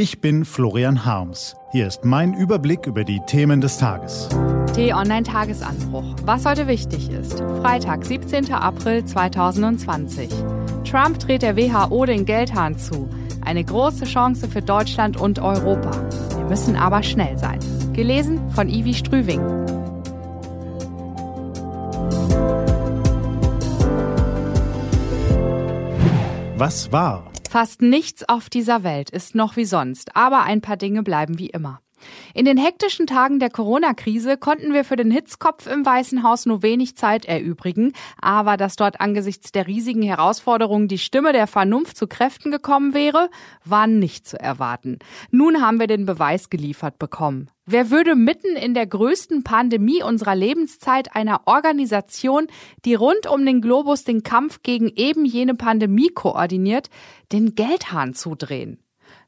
Ich bin Florian Harms. Hier ist mein Überblick über die Themen des Tages. T-Online-Tagesanbruch. Was heute wichtig ist. Freitag, 17. April 2020. Trump dreht der WHO den Geldhahn zu. Eine große Chance für Deutschland und Europa. Wir müssen aber schnell sein. Gelesen von Ivi Strüving. Was war? Fast nichts auf dieser Welt ist noch wie sonst, aber ein paar Dinge bleiben wie immer. In den hektischen Tagen der Corona-Krise konnten wir für den Hitzkopf im Weißen Haus nur wenig Zeit erübrigen, aber dass dort angesichts der riesigen Herausforderungen die Stimme der Vernunft zu Kräften gekommen wäre, war nicht zu erwarten. Nun haben wir den Beweis geliefert bekommen. Wer würde mitten in der größten Pandemie unserer Lebenszeit einer Organisation, die rund um den Globus den Kampf gegen eben jene Pandemie koordiniert, den Geldhahn zudrehen?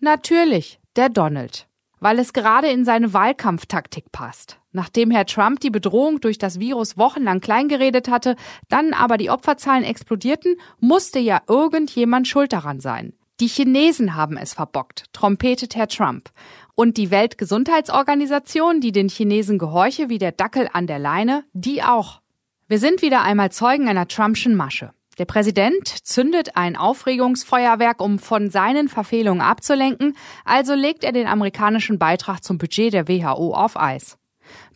Natürlich, der Donald weil es gerade in seine Wahlkampftaktik passt. Nachdem Herr Trump die Bedrohung durch das Virus wochenlang kleingeredet hatte, dann aber die Opferzahlen explodierten, musste ja irgendjemand schuld daran sein. Die Chinesen haben es verbockt, trompetet Herr Trump. Und die Weltgesundheitsorganisation, die den Chinesen gehorche wie der Dackel an der Leine, die auch. Wir sind wieder einmal Zeugen einer Trumpschen Masche. Der Präsident zündet ein Aufregungsfeuerwerk, um von seinen Verfehlungen abzulenken, also legt er den amerikanischen Beitrag zum Budget der WHO auf Eis.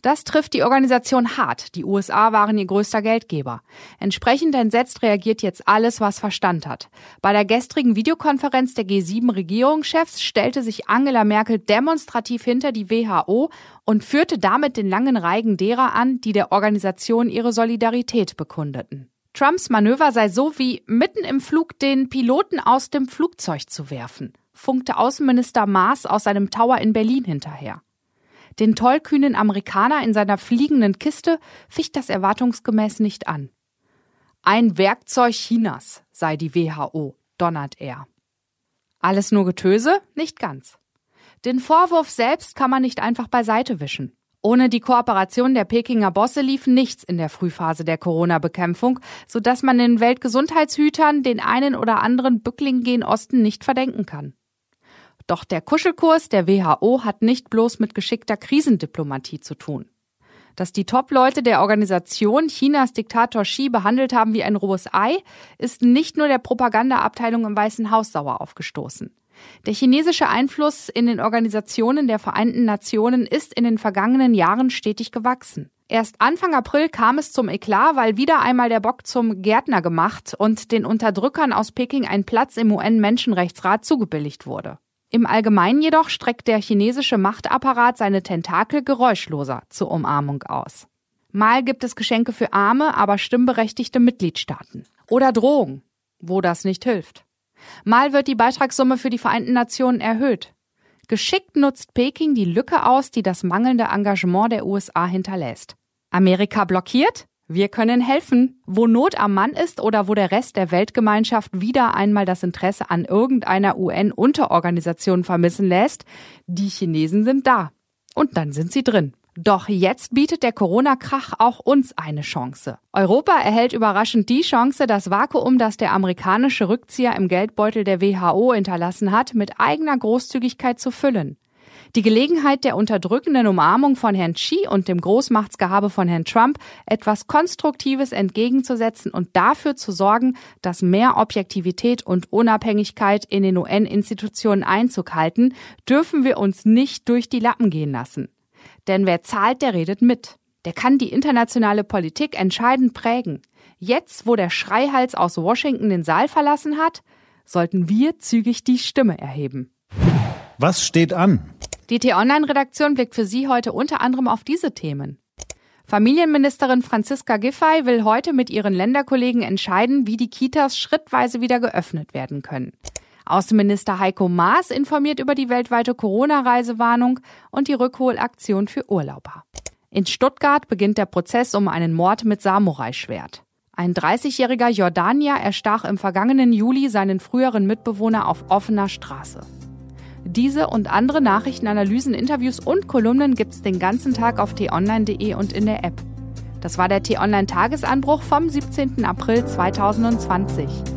Das trifft die Organisation hart. Die USA waren ihr größter Geldgeber. Entsprechend entsetzt reagiert jetzt alles, was Verstand hat. Bei der gestrigen Videokonferenz der G7-Regierungschefs stellte sich Angela Merkel demonstrativ hinter die WHO und führte damit den langen Reigen derer an, die der Organisation ihre Solidarität bekundeten. Trumps Manöver sei so wie mitten im Flug den Piloten aus dem Flugzeug zu werfen, funkte Außenminister Maas aus seinem Tower in Berlin hinterher. Den tollkühnen Amerikaner in seiner fliegenden Kiste ficht das erwartungsgemäß nicht an. Ein Werkzeug Chinas sei die WHO, donnert er. Alles nur Getöse? Nicht ganz. Den Vorwurf selbst kann man nicht einfach beiseite wischen. Ohne die Kooperation der Pekinger Bosse lief nichts in der Frühphase der Corona-Bekämpfung, sodass man den Weltgesundheitshütern den einen oder anderen Bückling gen Osten nicht verdenken kann. Doch der Kuschelkurs der WHO hat nicht bloß mit geschickter Krisendiplomatie zu tun. Dass die Top-Leute der Organisation Chinas Diktator Xi behandelt haben wie ein rohes Ei, ist nicht nur der Propagandaabteilung im Weißen Haus sauer aufgestoßen. Der chinesische Einfluss in den Organisationen der Vereinten Nationen ist in den vergangenen Jahren stetig gewachsen. Erst Anfang April kam es zum Eklat, weil wieder einmal der Bock zum Gärtner gemacht und den Unterdrückern aus Peking ein Platz im UN-Menschenrechtsrat zugebilligt wurde. Im Allgemeinen jedoch streckt der chinesische Machtapparat seine Tentakel geräuschloser zur Umarmung aus. Mal gibt es Geschenke für arme, aber stimmberechtigte Mitgliedstaaten. Oder Drohungen, wo das nicht hilft. Mal wird die Beitragssumme für die Vereinten Nationen erhöht. Geschickt nutzt Peking die Lücke aus, die das mangelnde Engagement der USA hinterlässt. Amerika blockiert? Wir können helfen. Wo Not am Mann ist oder wo der Rest der Weltgemeinschaft wieder einmal das Interesse an irgendeiner UN-Unterorganisation vermissen lässt, die Chinesen sind da. Und dann sind sie drin. Doch jetzt bietet der Corona-Krach auch uns eine Chance. Europa erhält überraschend die Chance, das Vakuum, das der amerikanische Rückzieher im Geldbeutel der WHO hinterlassen hat, mit eigener Großzügigkeit zu füllen. Die Gelegenheit der unterdrückenden Umarmung von Herrn Xi und dem Großmachtsgehabe von Herrn Trump etwas Konstruktives entgegenzusetzen und dafür zu sorgen, dass mehr Objektivität und Unabhängigkeit in den UN-Institutionen Einzug halten, dürfen wir uns nicht durch die Lappen gehen lassen. Denn wer zahlt, der redet mit. Der kann die internationale Politik entscheidend prägen. Jetzt, wo der Schreihals aus Washington den Saal verlassen hat, sollten wir zügig die Stimme erheben. Was steht an? Die T-Online-Redaktion blickt für Sie heute unter anderem auf diese Themen. Familienministerin Franziska Giffey will heute mit ihren Länderkollegen entscheiden, wie die Kitas schrittweise wieder geöffnet werden können. Außenminister Heiko Maas informiert über die weltweite Corona-Reisewarnung und die Rückholaktion für Urlauber. In Stuttgart beginnt der Prozess um einen Mord mit Samurai-Schwert. Ein 30-jähriger Jordanier erstach im vergangenen Juli seinen früheren Mitbewohner auf offener Straße. Diese und andere Nachrichten, Analysen, Interviews und Kolumnen gibt's den ganzen Tag auf t-online.de und in der App. Das war der T-Online-Tagesanbruch vom 17. April 2020.